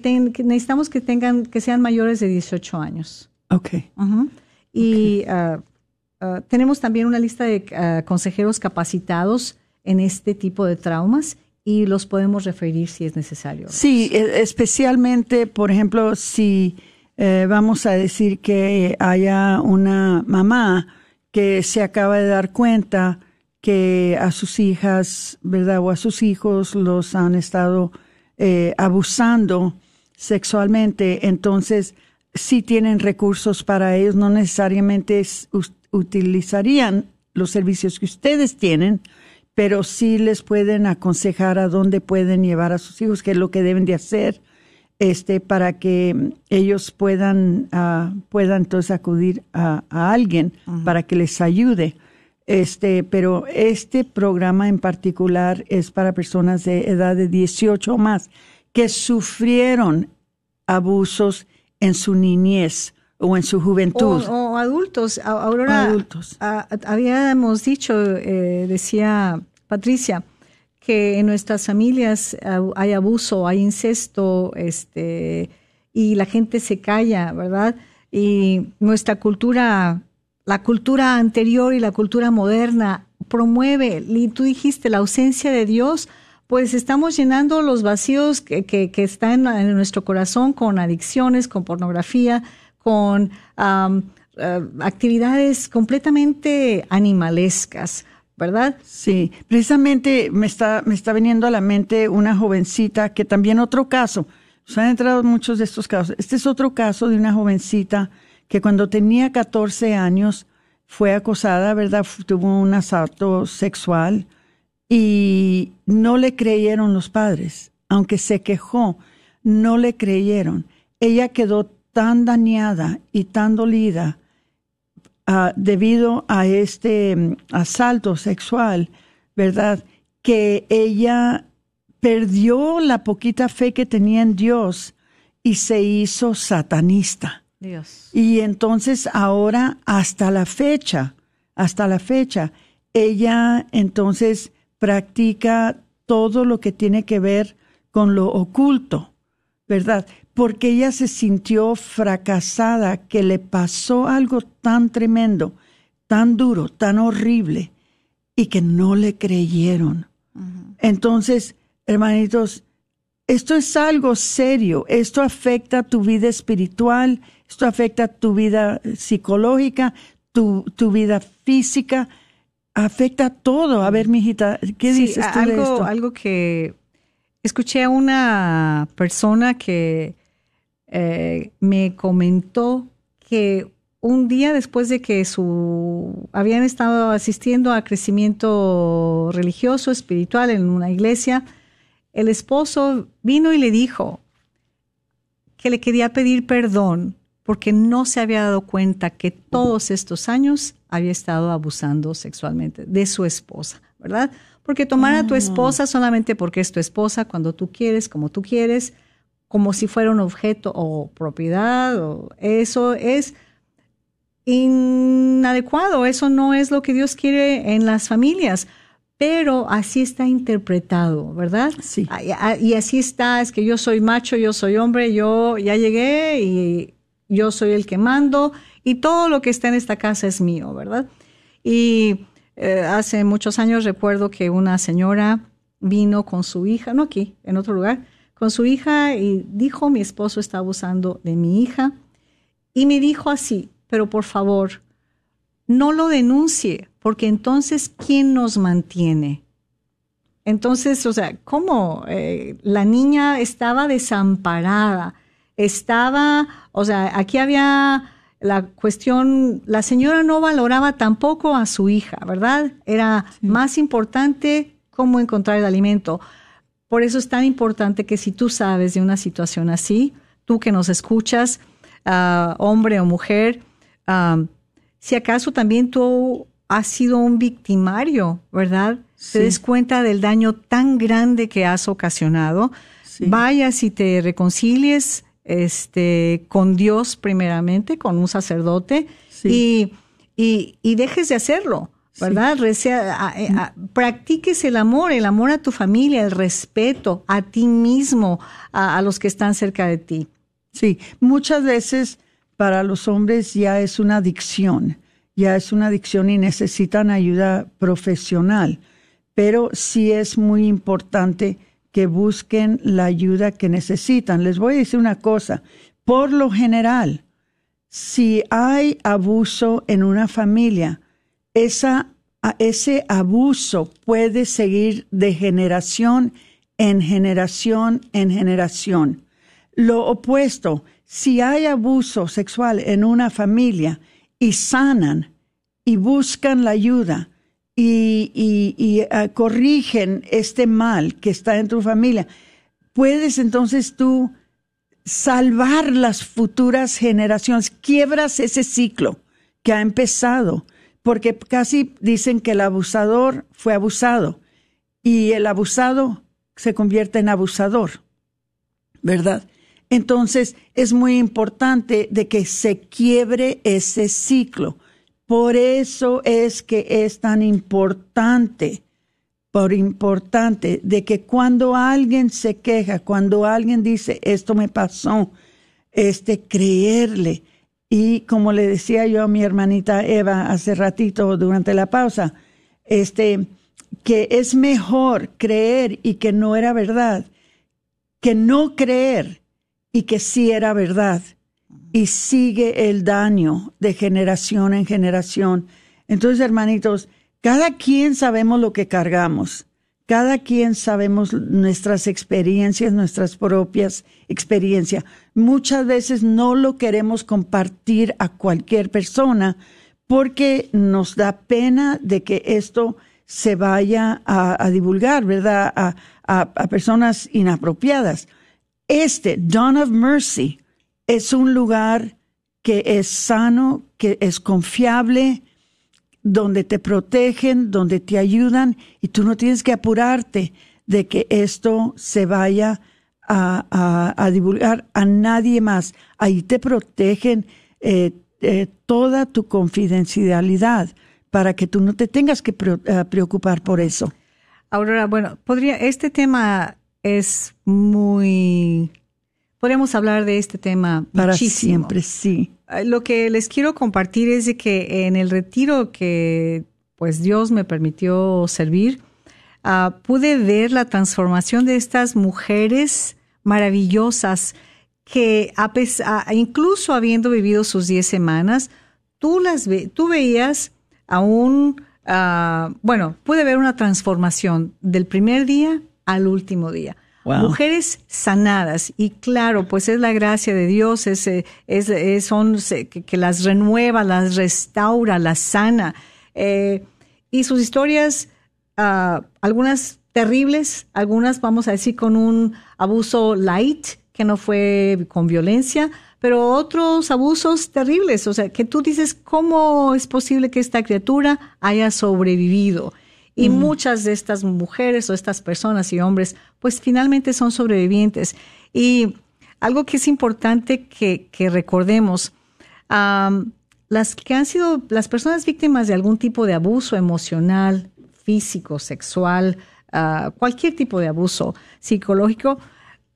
necesitamos que tengan, que sean mayores de 18 años. Ok. Y Ah, tenemos también una lista de ah, consejeros capacitados en este tipo de traumas y los podemos referir si es necesario. Sí, e, especialmente, por ejemplo, si eh, vamos a decir que haya una mamá que se acaba de dar cuenta que a sus hijas, ¿verdad? O a sus hijos los han estado eh, abusando sexualmente, entonces si tienen recursos para ellos, no necesariamente es, utilizarían los servicios que ustedes tienen, pero sí les pueden aconsejar a dónde pueden llevar a sus hijos, qué es lo que deben de hacer, este, para que ellos puedan, uh, puedan entonces acudir a, alguien para que les ayude. Este, pero este programa en particular es para personas de edad de 18 o más que sufrieron abusos en su niñez o en su juventud. O, adultos. Aurora, adultos. habíamos dicho, eh, decía Patricia, que en nuestras familias hay abuso, hay incesto, este, y la gente se calla, ¿verdad? Y nuestra cultura la cultura anterior y la cultura moderna promueve, y tú dijiste, la ausencia de Dios, pues estamos llenando los vacíos que, que, están en nuestro corazón con adicciones, con pornografía, con eh, actividades completamente animalescas. ¿verdad? Sí, precisamente me está, me está viniendo a la mente una jovencita que también otro caso, se han entrado muchos de estos casos. Este es otro caso de una jovencita que cuando tenía 14 años fue acosada, ¿verdad? Tuvo un asalto sexual y no le creyeron los padres, aunque se quejó, no le creyeron. Ella quedó tan dañada y tan dolida ah, debido a este mm, asalto sexual, ¿verdad? Que ella perdió la poquita fe que tenía en Dios y se hizo satanista. Y entonces ahora, hasta la fecha, hasta la fecha, ella entonces practica todo lo que tiene que ver con lo oculto, ¿verdad? Porque ella se sintió fracasada, que le pasó algo tan tremendo, tan duro, tan horrible, y que no le creyeron. Entonces, hermanitos, esto es algo serio, esto afecta tu vida espiritual, esto afecta tu vida psicológica, tu, tu vida física, afecta todo. A ver, mijita, ¿qué dices tú algo, de esto? Algo que escuché a una persona que eh, me comentó que un día después de que su habían estado asistiendo a crecimiento religioso, espiritual en una iglesia, el esposo vino y le dijo que le quería pedir perdón porque no se había dado cuenta que todos estos años había estado abusando sexualmente de su esposa, ¿verdad? Porque tomar a tu ah. esposa solamente porque es tu esposa cuando tú quieres, como tú quieres, como si fuera un objeto o propiedad, o eso es inadecuado, eso no es lo que Dios quiere en las familias pero así está interpretado, ¿verdad? Sí. Y así está, es que yo soy macho, yo soy hombre, yo ya llegué y yo soy el que mando y todo lo que está en esta casa es mío, ¿verdad? Y eh, hace muchos años recuerdo que una señora vino con su hija, no aquí, en otro lugar, con su hija y dijo, mi esposo está abusando de mi hija. Y me dijo así, pero por favor, no lo denuncie, porque entonces, ¿quién nos mantiene? Entonces, o sea, ¿cómo? Eh, la niña estaba desamparada, estaba, o sea, aquí había la cuestión, la señora no valoraba tampoco a su hija, ¿verdad? Era más importante cómo encontrar el alimento. Por eso es tan importante que si tú sabes de una situación así, tú que nos escuchas, ah, hombre o mujer, ah, si acaso también tú has sido un victimario, ¿verdad? Te des cuenta del daño tan grande que has ocasionado. Vayas y te reconcilies este, con Dios primeramente, con un sacerdote, y, y, dejes de hacerlo, ¿verdad? practiques el amor, el amor a tu familia, el respeto a ti mismo, a los que están cerca de ti. Sí, muchas veces para los hombres ya es una adicción, ya es una adicción y necesitan ayuda profesional, pero sí es muy importante que busquen la ayuda que necesitan. Les voy a decir una cosa, por lo general, si hay abuso en una familia, esa, ese abuso puede seguir de generación en generación en generación. Lo opuesto, si hay abuso sexual en una familia y sanan y buscan la ayuda y, ah, corrigen este mal que está en tu familia, puedes entonces tú salvar las futuras generaciones, quiebras ese ciclo que ha empezado, porque casi dicen que el abusador fue abusado y el abusado se convierte en abusador, ¿verdad? Entonces es muy importante de que se quiebre ese ciclo. Por eso es que es tan importante, por importante, de que cuando alguien se queja, cuando alguien dice, esto me pasó, este, creerle Y como le decía yo a mi hermanita Eva hace ratito durante la pausa, este, que es mejor creer y que no era verdad, que no creer y que sí era verdad. Y sigue el daño de generación en generación. Entonces, hermanitos, cada quien sabemos lo que cargamos. Cada quien sabemos nuestras experiencias, nuestras propias experiencias. Muchas veces no lo queremos compartir a cualquier persona porque nos da pena de que esto se vaya a, divulgar, ¿verdad? A, a, personas inapropiadas. Este, Dawn of Mercy, es un lugar que es sano, que es confiable, donde te protegen, donde te ayudan y tú no tienes que apurarte de que esto se vaya a, divulgar a nadie más. Ahí te protegen eh, eh, toda tu confidencialidad para que tú no te tengas que eh, preocupar por eso. Aurora, bueno, podría, este tema es muy, podríamos hablar de este tema para siempre, sí. Eh, lo que les quiero compartir es de que en el retiro que pues Dios me permitió servir, ah, pude ver la transformación de estas mujeres maravillosas que a pesar, incluso habiendo vivido sus diez semanas, tú las ve, tú veías aún, uh, bueno, pude ver una transformación del primer día al último día. Mujeres sanadas y claro, pues es la gracia de Dios, es, es, son que, las renueva, las restaura, las sana. Eh, y sus historias, uh, algunas terribles, algunas vamos a decir con un abuso light, que no fue con violencia, pero otros abusos terribles. O sea, que tú dices, ¿cómo es posible que esta criatura haya sobrevivido? Y mm. muchas de estas mujeres o estas personas y hombres, pues finalmente son sobrevivientes. Y algo que es importante que, recordemos, las que han sido las personas víctimas de algún tipo de abuso emocional, físico, sexual, ah, cualquier tipo de abuso psicológico,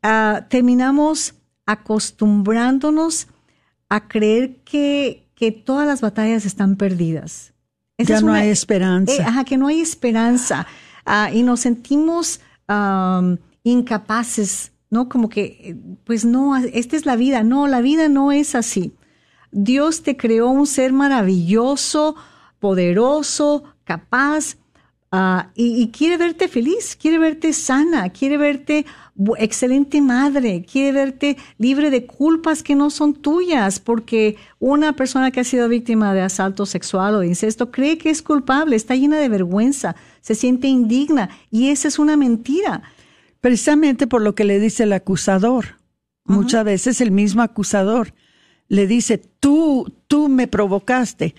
ah, terminamos acostumbrándonos a creer que, que todas las batallas están perdidas ya no hay esperanza. Eh, ajá, que no hay esperanza. Ah, y nos sentimos incapaces, ¿no? Como que, pues no, esta es la vida. No, la vida no es así. Dios te creó un ser maravilloso, poderoso, capaz, ah, y, y, quiere verte feliz, quiere verte sana, quiere verte excelente madre, quiere verte libre de culpas que no son tuyas, porque una persona que ha sido víctima de asalto sexual o de incesto cree que es culpable, está llena de vergüenza, se siente indigna y esa es una mentira. Precisamente por lo que le dice el acusador. Muchas veces el mismo acusador le dice, tú, tú me provocaste,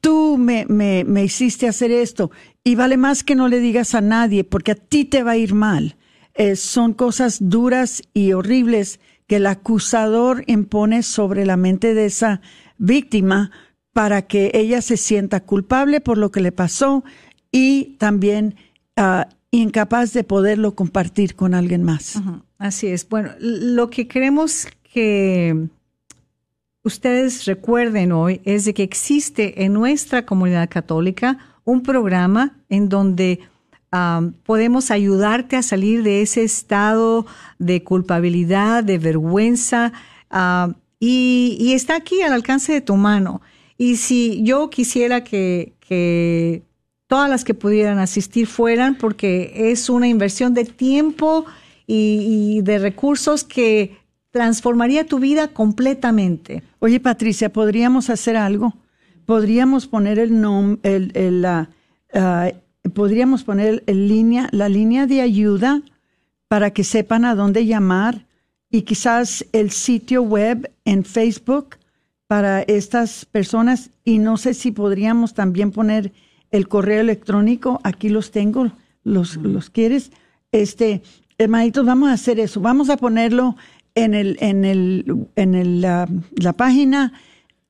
tú me, me, me hiciste hacer esto, y vale más que no le digas a nadie, porque a ti te va a ir mal. Eh, son cosas duras y horribles que el acusador impone sobre la mente de esa víctima para que ella se sienta culpable por lo que le pasó y también ah, incapaz de poderlo compartir con alguien más. Así es. Bueno, lo que queremos que ustedes recuerden hoy es de que existe en nuestra comunidad católica un programa en donde podemos ayudarte a salir de ese estado de culpabilidad, de vergüenza, y, está aquí al alcance de tu mano. Y si yo quisiera que, todas las que pudieran asistir fueran, porque es una inversión de tiempo y, de recursos que transformaría tu vida completamente. Oye, Patricia, ¿podríamos hacer algo? ¿Podríamos poner el nombre, el, la, ah, podríamos poner en línea, la línea de ayuda para que sepan a dónde llamar y quizás el sitio web en Facebook para estas personas. Y no sé si podríamos también poner el correo electrónico, aquí los tengo, los, los quieres. Este, hermanitos, vamos a hacer eso, vamos a ponerlo en el, en el, en el, la, la página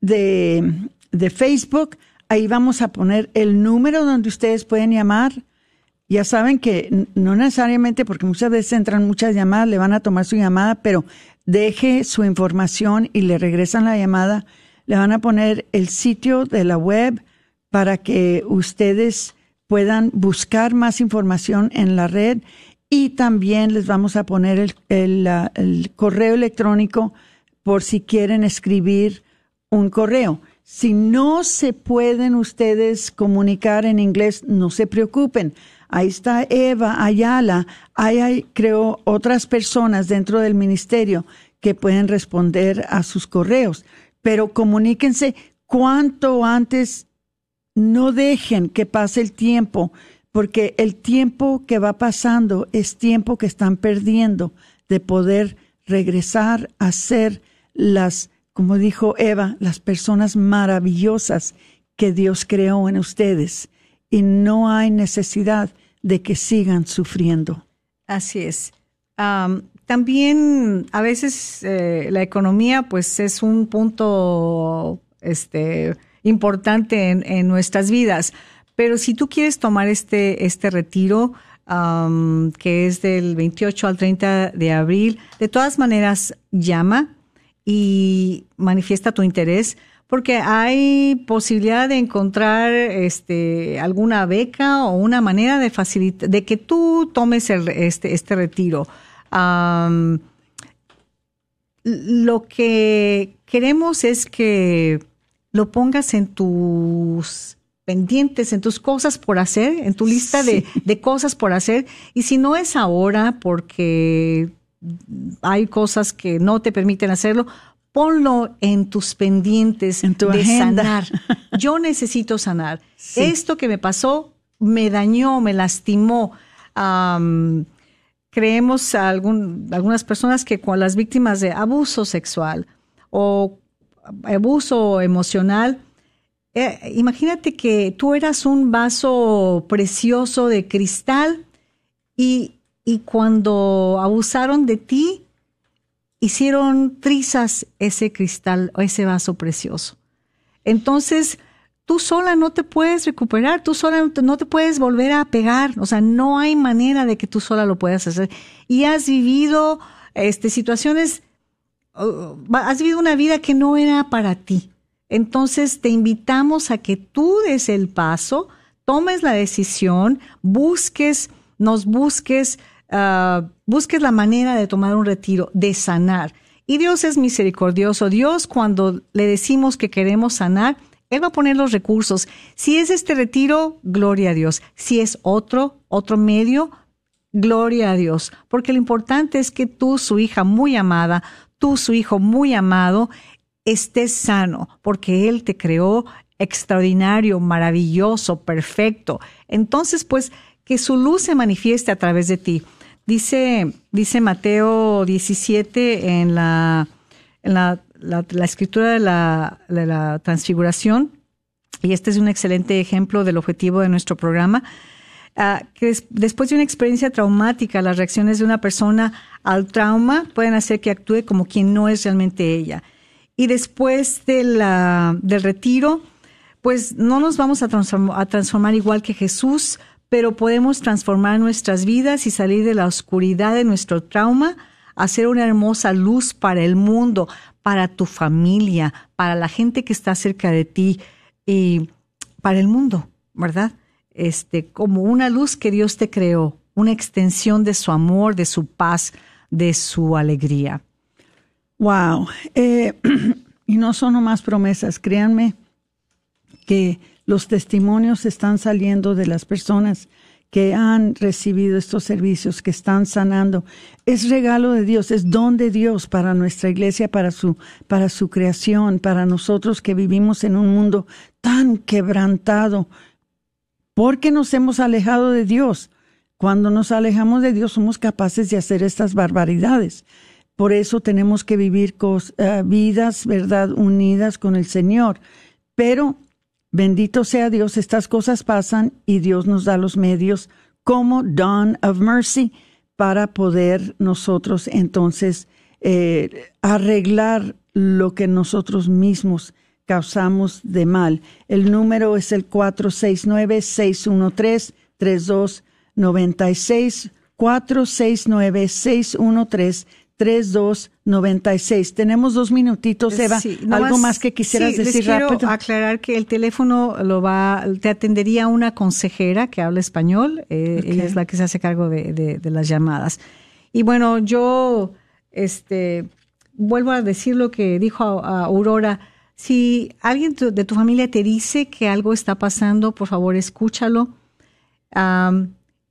de, de Facebook Ahí vamos a poner el número donde ustedes pueden llamar. Ya saben que no necesariamente, porque muchas veces entran muchas llamadas, le van a tomar su llamada, pero deje su información y le regresan la llamada le van a poner el sitio de la web para que ustedes puedan buscar más información en la red y también les vamos a poner el, el, correo electrónico por si quieren escribir un correo. Si no se pueden ustedes comunicar en inglés, no se preocupen. Ahí está Eva Ayala. Ahí hay, creo, otras personas dentro del ministerio que pueden responder a sus correos. Pero comuníquense cuanto antes. No dejen que pase el tiempo, porque el tiempo que va pasando es tiempo que están perdiendo de poder regresar a ser las, como dijo Eva, las personas maravillosas que Dios creó en ustedes. Y no hay necesidad de que sigan sufriendo. Así es. También a veces eh, la economía pues es un punto este, importante en, nuestras vidas, pero si tú quieres tomar este, este retiro, que es del 28 al 30 de abril, de todas maneras llama y manifiesta tu interés porque hay posibilidad de encontrar este alguna beca o una manera de facilitar de que tú tomes el, este este retiro. Um, lo que queremos es que lo pongas en tus pendientes, en tus cosas por hacer, en tu lista sí. de, de cosas por hacer. Y si no es ahora porque hay cosas que no te permiten hacerlo, ponlo en tus pendientes en tu de agenda. sanar. Yo necesito sanar. Sí. Esto que me pasó me dañó, me lastimó. Um, creemos a algún, algunas personas que con las víctimas de abuso sexual o abuso emocional, eh, imagínate que tú eras un vaso precioso de cristal y, y cuando abusaron de ti, hicieron trizas ese cristal o ese vaso precioso. Entonces, tú sola no te puedes recuperar, tú sola no te puedes volver a pegar, o sea, no hay manera de que tú sola lo puedas hacer. Y has vivido este, situaciones, uh, has vivido una vida que no era para ti. Entonces, te invitamos a que tú des el paso, tomes la decisión, busques, nos busques, Uh, busques la manera de tomar un retiro, de sanar. Y Dios es misericordioso. Dios cuando le decimos que queremos sanar, Él va a poner los recursos. Si es este retiro, gloria a Dios. Si es otro, otro medio, gloria a Dios. Porque lo importante es que tú, su hija muy amada, tú, su hijo muy amado, estés sano, porque Él te creó extraordinario, maravilloso, perfecto. Entonces, pues, que su luz se manifieste a través de ti. Dice, dice Mateo 17 en la, en la, la, escritura de la, transfiguración, y este es un excelente ejemplo del objetivo de nuestro programa, uh, que des, después de una experiencia traumática, las reacciones de una persona al trauma pueden hacer que actúe como quien no es realmente ella. Y después de la, del retiro, pues no nos vamos a a transformar igual que Jesús, pero podemos transformar nuestras vidas y salir de la oscuridad de nuestro trauma, hacer una hermosa luz para el mundo, para tu familia, para la gente que está cerca de ti y para el mundo, ¿verdad? Este, como una luz que Dios te creó, una extensión de su amor, de su paz, de su alegría. Wow. Eh, y no son nomás promesas, créanme que los testimonios están saliendo de las personas que han recibido estos servicios, que están sanando. Es regalo de Dios, es don de Dios para nuestra iglesia, para su, para su creación, para nosotros que vivimos en un mundo tan quebrantado, porque nos hemos alejado de Dios. Cuando nos alejamos de Dios somos capaces de hacer estas barbaridades. Por eso tenemos que vivir uh, vidas, ¿verdad?, unidas con el Señor. Pero Bendito sea Dios, estas cosas pasan y Dios nos da los medios como Dawn of Mercy para poder nosotros entonces eh, arreglar lo que nosotros mismos causamos de mal. El número es el 469-613-3296, 469-613-3296. 3296. Tenemos dos minutitos, Eva. Sí, ¿Algo más que quisieras sí, les decir quiero rápido? aclarar que el teléfono lo va, te atendería una consejera que habla español. eh. Ella es la que se hace cargo de, de- de las llamadas. Y bueno, yo, este, vuelvo a decir lo que dijo a- a Aurora. Si alguien tu- de tu familia te dice que algo está pasando, por favor, escúchalo.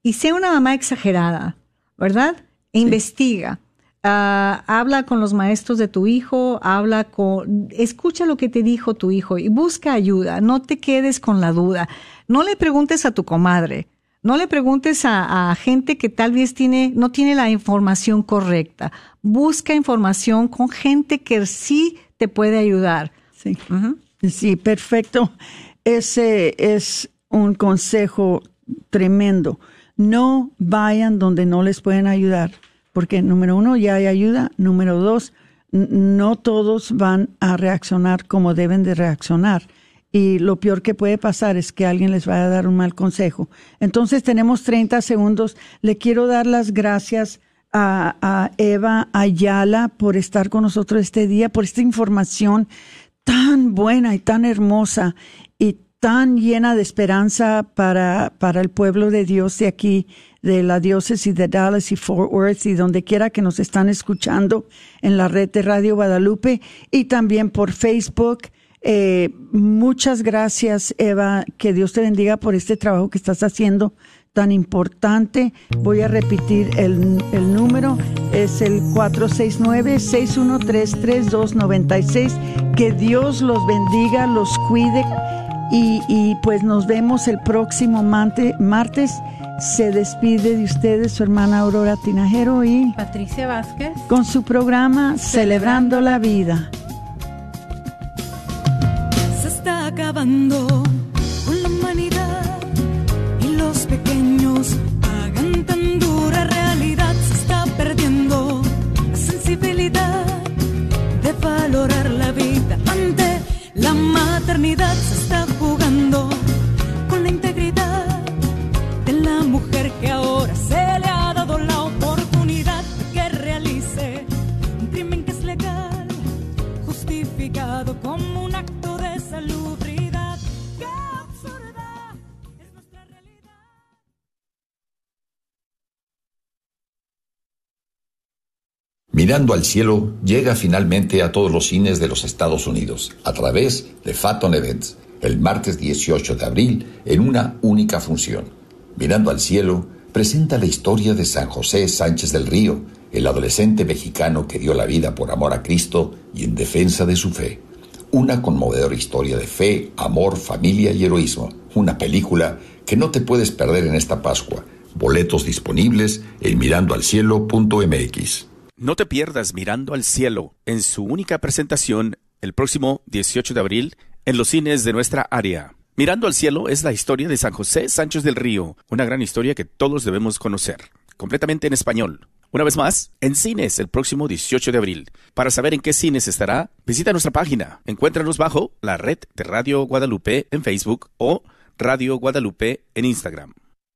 Y sea una mamá exagerada, ¿verdad? E investiga. Ah, habla con los maestros de tu hijo, habla con, escucha lo que te dijo tu hijo y busca ayuda. No te quedes con la duda. No le preguntes a tu comadre. No le preguntes a, a gente que tal vez tiene, no tiene la información correcta. Busca información con gente que sí te puede ayudar. Sí. Sí, perfecto. Ese es un consejo tremendo. No vayan donde no les pueden ayudar, porque número uno, ya hay ayuda. Número dos, no todos van a reaccionar como deben de reaccionar. Y lo peor que puede pasar es que alguien les vaya a dar un mal consejo. Entonces tenemos 30 segundos. Le quiero dar las gracias a, a Eva Ayala por estar con nosotros este día, por esta información tan buena y tan hermosa y tan llena de esperanza para, para el pueblo de Dios de aquí, de la diócesis de Dallas y Fort Worth y donde quiera que nos están escuchando en la red de Radio Guadalupe y también por Facebook. Eh, muchas gracias, Eva. Que Dios te bendiga por este trabajo que estás haciendo tan importante. Voy a repetir el, el número. Es el 469-613-3296. Que Dios los bendiga, los cuide. Y, y pues nos vemos el próximo martes. Se despide de ustedes su hermana Aurora Tinajero y Patricia Vázquez. con su programa Celebrando la Vida. se está acabando con la humanidad y los pequeños pagan tan dura realidad. Se está perdiendo la sensibilidad de valorar la vida ante la maternidad. Se está mujer que ahora se le ha dado la oportunidad de que realice un crimen que es legal justificado como un acto de salubridad. ¡Qué absurda es nuestra realidad! Mirando al cielo llega finalmente a todos los cines de los Estados Unidos a través de Phaeton Events el martes 18 de abril en una única función. Mirando al cielo presenta la historia de San José Sánchez del Río, el adolescente mexicano que dio la vida por amor a Cristo y en defensa de su fe. Una conmovedora historia de fe, amor, familia y heroísmo. Una película que no te puedes perder en esta Pascua. Boletos disponibles en mirandoalcielo.mx. No te pierdas Mirando al Cielo en su única presentación el próximo 18 de abril en los cines de nuestra área. Mirando al Cielo es la historia de San José Sánchez del Río, una gran historia que todos debemos conocer, completamente en español. Una vez más, en cines el próximo 18 de abril. Para saber en qué cines estará, visita nuestra página. Encuéntranos bajo la red de Radio Guadalupe en Facebook o Radio Guadalupe en Instagram.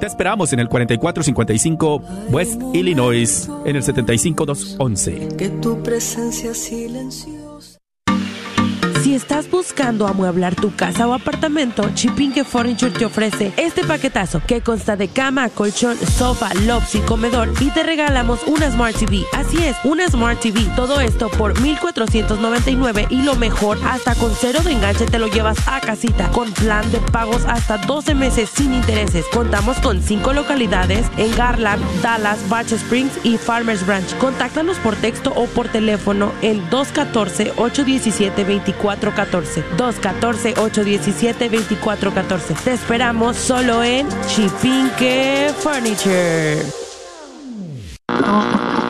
Te esperamos en el 4455 West Illinois, en el 75211. Que tu presencia silenciosa. Si estás buscando amueblar tu casa o apartamento, Chipinque Furniture te ofrece este paquetazo que consta de cama, colchón, sofá, lobs y comedor y te regalamos una Smart TV. Así es, una Smart TV. Todo esto por 1499 y lo mejor, hasta con cero de enganche te lo llevas a casita con plan de pagos hasta 12 meses sin intereses. Contamos con 5 localidades en Garland, Dallas, Batch Springs y Farmers Branch. Contáctanos por texto o por teléfono en 214 817 24 214 214 217-2414. Te esperamos solo en Chipinque Furniture.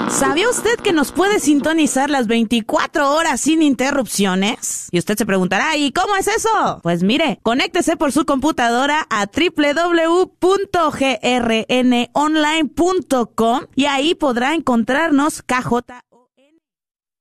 ¿Sabía usted que nos puede sintonizar las 24 horas sin interrupciones? Y usted se preguntará, ¿y cómo es eso? Pues mire, conéctese por su computadora a www.grnonline.com y ahí podrá encontrarnos KJ